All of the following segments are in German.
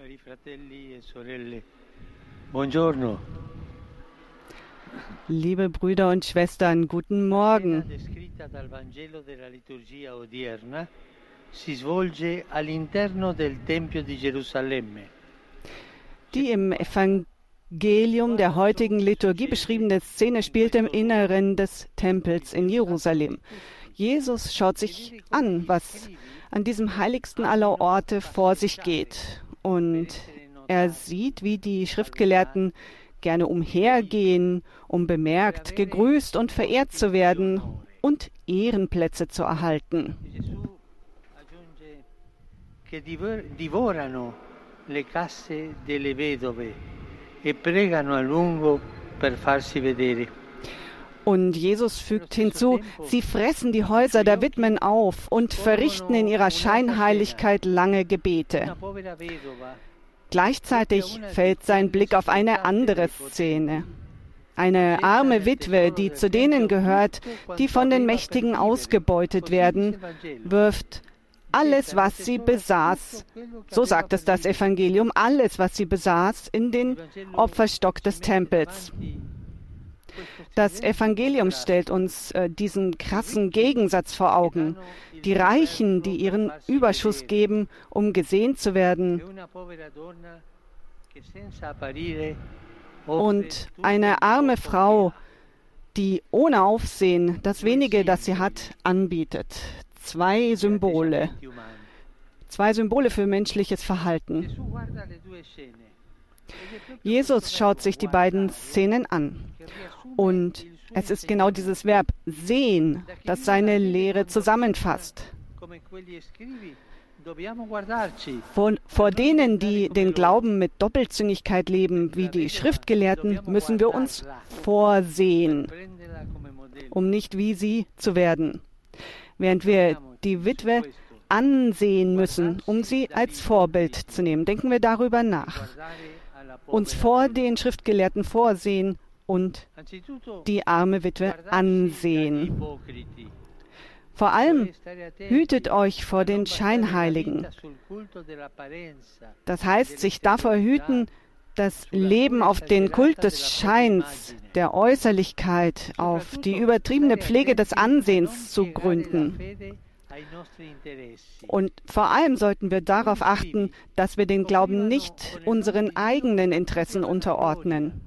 Cari fratelli e sorelle, buongiorno. Liebe Brüder und Schwestern, guten Morgen. Die im Evangelium der heutigen Liturgie beschriebene Szene spielt im Inneren des Tempels in Jerusalem. Jesus schaut sich an, was an diesem heiligsten aller Orte vor sich geht. Und er sieht, wie die Schriftgelehrten gerne umhergehen, um bemerkt, gegrüßt und verehrt zu werden und Ehrenplätze zu erhalten. E pregano a lungo per farsi vedere. Und Jesus fügt hinzu, sie fressen die Häuser der Witwen auf und verrichten in ihrer Scheinheiligkeit lange Gebete. Gleichzeitig fällt sein Blick auf eine andere Szene. Eine arme Witwe, die zu denen gehört, die von den Mächtigen ausgebeutet werden, wirft alles, was sie besaß, so sagt es das Evangelium, alles, was sie besaß, in den Opferstock des Tempels. Das Evangelium stellt uns äh, diesen krassen Gegensatz vor Augen. Die Reichen, die ihren Überschuss geben, um gesehen zu werden, und eine arme Frau, die ohne Aufsehen das wenige, das sie hat, anbietet. Zwei Symbole, zwei Symbole für menschliches Verhalten. Jesus schaut sich die beiden Szenen an. Und es ist genau dieses Verb sehen, das seine Lehre zusammenfasst. guardarci Vor, denen, die den Glauben mit Doppelzüngigkeit leben, wie die Schriftgelehrten, müssen wir uns vorsehen, um nicht wie sie zu werden. Während wir die Witwe ansehen müssen, um sie als Vorbild zu nehmen. Denken wir darüber nach. Uns vor den Schriftgelehrten vorsehen und die arme Witwe ansehen. Vor allem hütet euch vor den Scheinheiligen. Das heißt, sich davor hüten, das Leben auf den Kult des Scheins, der Äußerlichkeit, auf die übertriebene Pflege des Ansehens zu gründen. Und vor allem sollten wir darauf achten, dass wir den Glauben nicht unseren eigenen Interessen unterordnen.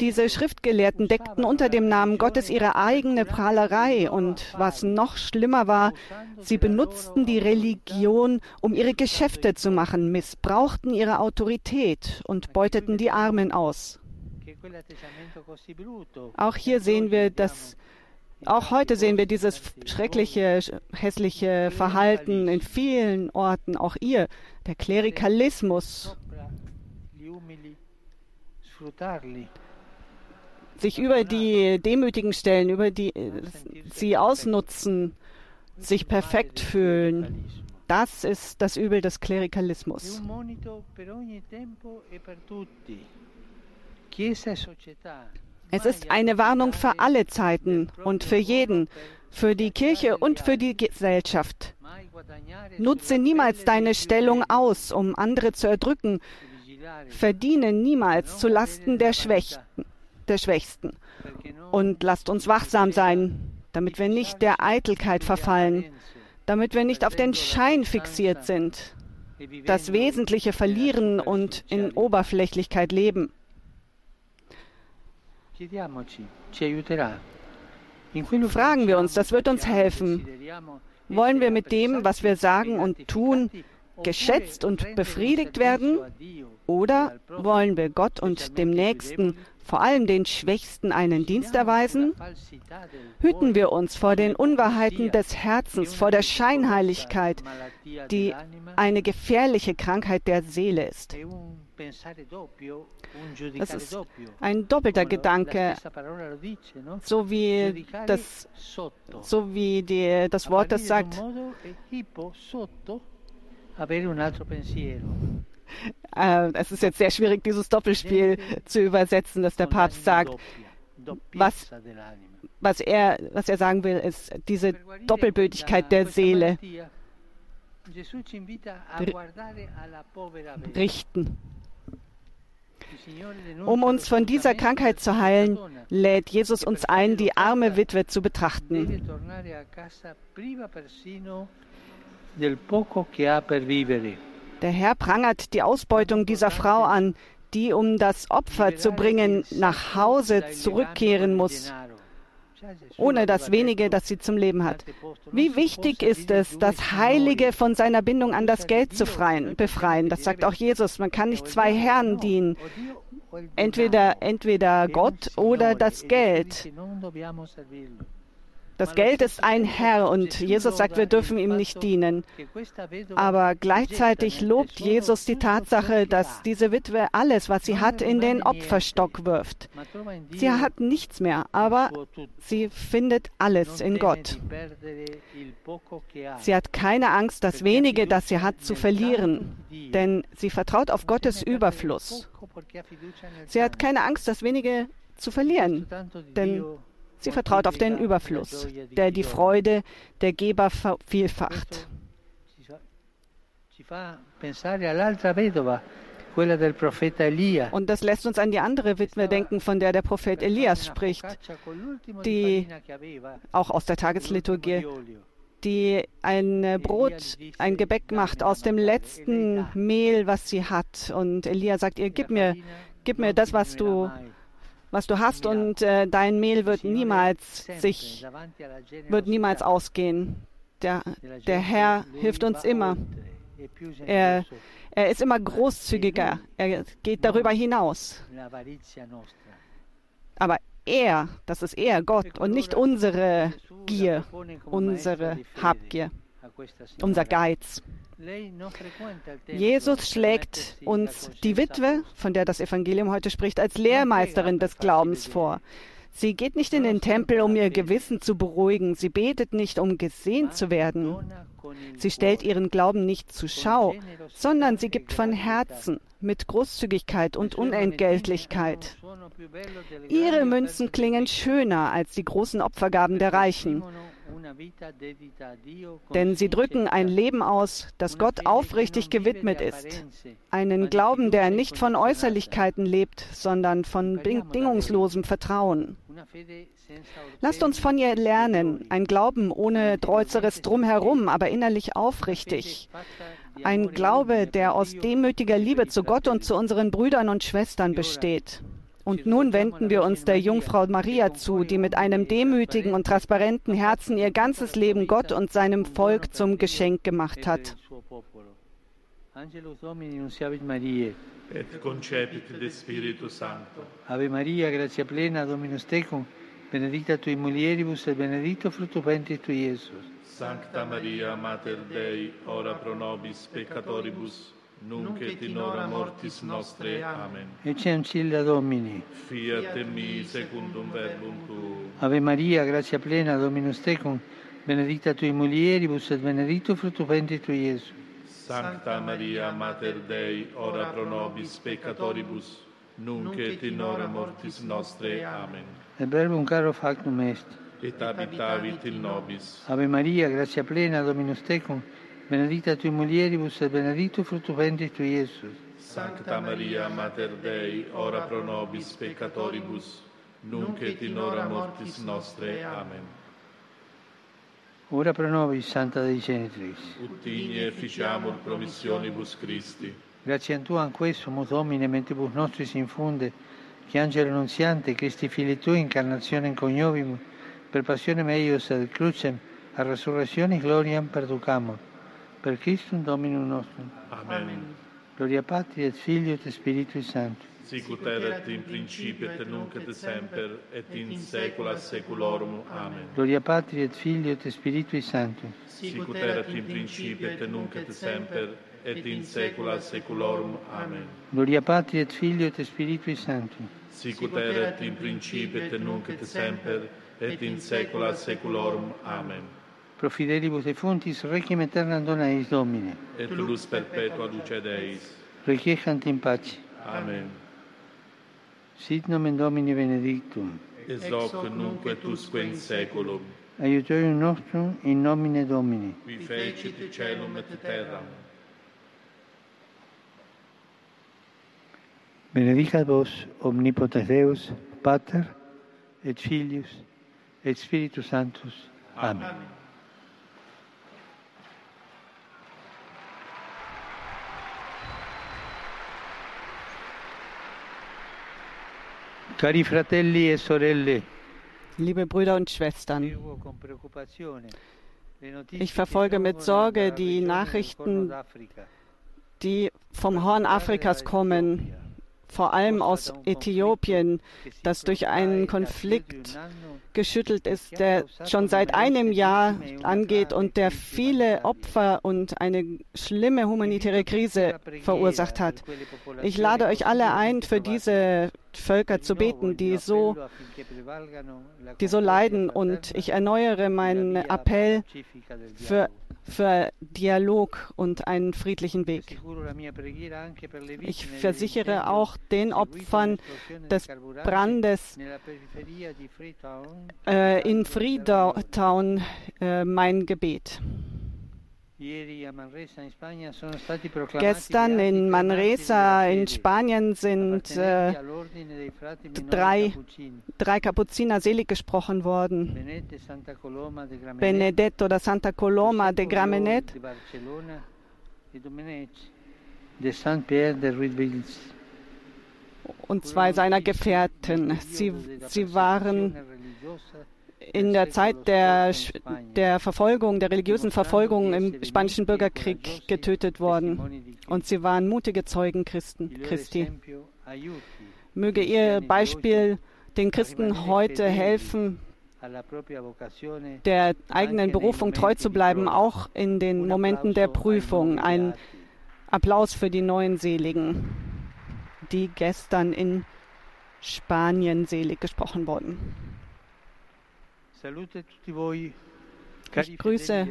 Diese Schriftgelehrten deckten unter dem Namen Gottes ihre eigene Prahlerei. Und was noch schlimmer war, sie benutzten die Religion, um ihre Geschäfte zu machen, missbrauchten ihre Autorität und beuteten die Armen aus. Auch hier sehen wir das, auch heute sehen wir dieses schreckliche, hässliche Verhalten in vielen Orten, auch ihr, der Klerikalismus, sich über die Demütigen stellen, über die sie ausnutzen, sich perfekt fühlen. Das ist das Übel des Klerikalismus. Es ist eine Warnung für alle Zeiten und für jeden, für die Kirche und für die Gesellschaft. Nutze niemals deine Stellung aus, um andere zu erdrücken. Verdiene niemals zu Lasten der der Schwächsten. Und lasst uns wachsam sein, damit wir nicht der Eitelkeit verfallen, damit wir nicht auf den Schein fixiert sind, das Wesentliche verlieren und in Oberflächlichkeit leben. Fragen wir uns, das wird uns helfen. Wollen wir mit dem, was wir sagen und tun, geschätzt und befriedigt werden? Oder wollen wir Gott und dem Nächsten, vor allem den Schwächsten, einen Dienst erweisen? Hüten wir uns vor den Unwahrheiten des Herzens, vor der Scheinheiligkeit, die eine gefährliche Krankheit der Seele ist. Das ist ein doppelter Gedanke, so wie das, so wie die, das Wort das sagt. Äh, es ist jetzt sehr schwierig, dieses Doppelspiel zu übersetzen, dass der Papst sagt. Was, was, er, was er sagen will, ist diese Doppelbötigkeit der Seele. richten. Um uns von dieser Krankheit zu heilen, lädt Jesus uns ein, die arme Witwe zu betrachten. Der Herr prangert die Ausbeutung dieser Frau an, die, um das Opfer zu bringen, nach Hause zurückkehren muss, ohne das wenige, das sie zum Leben hat. Wie wichtig ist es, das Heilige von seiner Bindung an das Geld zu befreien? Das sagt auch Jesus. Man kann nicht zwei Herren dienen. Entweder, entweder Gott oder das Geld. Das Geld ist ein Herr und Jesus sagt, wir dürfen ihm nicht dienen. Aber gleichzeitig lobt Jesus die Tatsache, dass diese Witwe alles, was sie hat, in den Opferstock wirft. Sie hat nichts mehr, aber sie findet alles in Gott. Sie hat keine Angst, das wenige, das sie hat, zu verlieren, denn sie vertraut auf Gottes Überfluss. Sie hat keine Angst, das wenige zu verlieren, denn Sie vertraut auf den Überfluss, der die Freude der Geber vervielfacht. Und das lässt uns an die andere Witwe denken, von der der Prophet Elias spricht, die auch aus der Tagesliturgie, die ein Brot, ein Gebäck macht aus dem letzten Mehl, was sie hat. Und Elia sagt ihr, gib mir, gib mir das, was du was du hast und äh, dein Mehl wird niemals sich, wird niemals ausgehen. Der, der Herr hilft uns immer. Er, er ist immer großzügiger. Er geht darüber hinaus. Aber er, das ist er, Gott, und nicht unsere Gier, unsere Habgier, unser Geiz. Jesus schlägt uns die Witwe, von der das Evangelium heute spricht, als Lehrmeisterin des Glaubens vor. Sie geht nicht in den Tempel, um ihr Gewissen zu beruhigen. Sie betet nicht, um gesehen zu werden. Sie stellt ihren Glauben nicht zur Schau, sondern sie gibt von Herzen mit Großzügigkeit und Unentgeltlichkeit. Ihre Münzen klingen schöner als die großen Opfergaben der Reichen. Denn sie drücken ein Leben aus, das Gott aufrichtig gewidmet ist. Einen Glauben, der nicht von Äußerlichkeiten lebt, sondern von bedingungslosem Vertrauen. Lasst uns von ihr lernen, ein Glauben ohne äußeres Drumherum, aber innerlich aufrichtig. Ein Glaube, der aus demütiger Liebe zu Gott und zu unseren Brüdern und Schwestern besteht. Und nun wenden wir uns der Jungfrau Maria zu, die mit einem demütigen und transparenten Herzen ihr ganzes Leben Gott und seinem Volk zum Geschenk gemacht hat. Angelus Domini nunciavit Mariae. Et concepit de Spiritu Sancto. Ave Maria, gratia plena, Dominus tecum, benedicta tui mulieribus et benedicto fructus ventris tui, Iesus. Sancta Maria, Mater Dei, ora pro nobis peccatoribus, nunc et in hora mortis nostre. Amen. Ecce ancilla Domini. Fiat mi secundum verbum tuum. Ave Maria, gratia plena, Dominus tecum, benedicta tui mulieribus et benedictus fructus ventris tui, Iesus. Sancta Maria, Mater Dei, ora pro nobis peccatoribus, nunc et in hora mortis nostre. Amen. Et verbum caro factum est. Et habitavit in nobis. Ave Maria, gratia plena, Dominus tecum, benedicta tui mulieribus et benedictus fructus ventris tui, Iesus. Sancta Maria, Mater Dei, ora pro nobis peccatoribus, nunc et in hora mortis nostre. Amen. Ora pro nobis, Santa Dei Genitrix. Ut igne ficiamur promissionibus Christi. Grazie a Tu anque sumus Domine, mentibus nostris infunde, che angelo annunziante, Christi fili Tui, incarnazione in coniovimus, per passione meius ad crucem, a resurrectionis gloriam perducamur. Per Christum Dominum nostrum. Amen. Gloria Patri et Filio et Spiritui Sancto. Sicut erat in principio et nunc et semper et in saecula saeculorum. Amen. Gloria Patri et Filio et Spiritui Sancto. Sicut erat in principio et nunc et semper et in saecula saeculorum. Amen. Gloria Patri et Filio et Spiritui Sancto. Sicut erat in principio et nunc et semper et in saecula saeculorum. Amen. pro fidelibus et fontis requiem aeternam dona eis Domine. Et lux perpetua luce Deis. Requiescant in pace. Amen. Sit nomen Domini benedictum. Ex hoc nunc et usque in saeculum. Aiutorium nostrum in nomine Domini. Qui fecit celum et terram. Benedicat vos omnipotens Deus, Pater et Filius et Spiritus Sanctus. Amen. Amen. Cari fratelli e sorelle, Liebe Brüder und Schwestern, ich verfolge mit Sorge die Nachrichten, die vom Horn Afrikas kommen, vor allem aus Äthiopien, das durch einen Konflikt geschüttelt ist, der schon seit einem Jahr angeht und der viele Opfer und eine schlimme humanitäre Krise verursacht hat. Ich lade euch alle ein, für diese Völker zu beten, die so, die so leiden. Und ich erneuere meinen Appell für, für Dialog und einen friedlichen Weg. Ich versichere auch den Opfern des Brandes äh, in Freetown äh, mein Gebet. Gestern in Manresa in Spanien sind äh, drei, drei Kapuziner selig gesprochen worden. Benedetto da Santa Coloma de Gramenet Ruidvils. und zwei seiner Gefährten. Sie, sie waren in der Zeit der, der Verfolgung, der religiösen Verfolgung im spanischen Bürgerkrieg getötet worden. Und sie waren mutige Zeugen Christen, Christi. Möge ihr Beispiel den Christen heute helfen, der eigenen Berufung treu zu bleiben, auch in den Momenten der Prüfung. Ein Applaus für die neuen Seligen, die gestern in Spanien selig gesprochen wurden. Ich grüße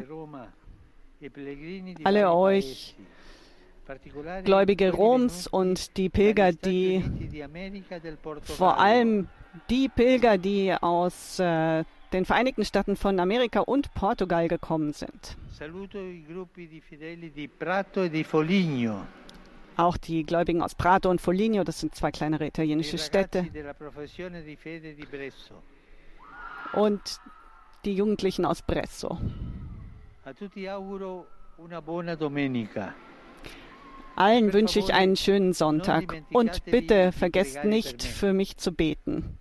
alle euch, Gläubige Roms und die Pilger, die vor allem die Pilger, die aus äh, den Vereinigten Staaten von Amerika und Portugal gekommen sind. Auch die Gläubigen aus Prato und Foligno, das sind zwei kleinere italienische Städte. Und die Jugendlichen aus Bresso. Allen wünsche ich einen schönen Sonntag und bitte vergesst nicht, für mich zu beten.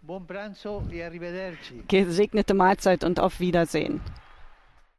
Gesegnete Mahlzeit und auf Wiedersehen.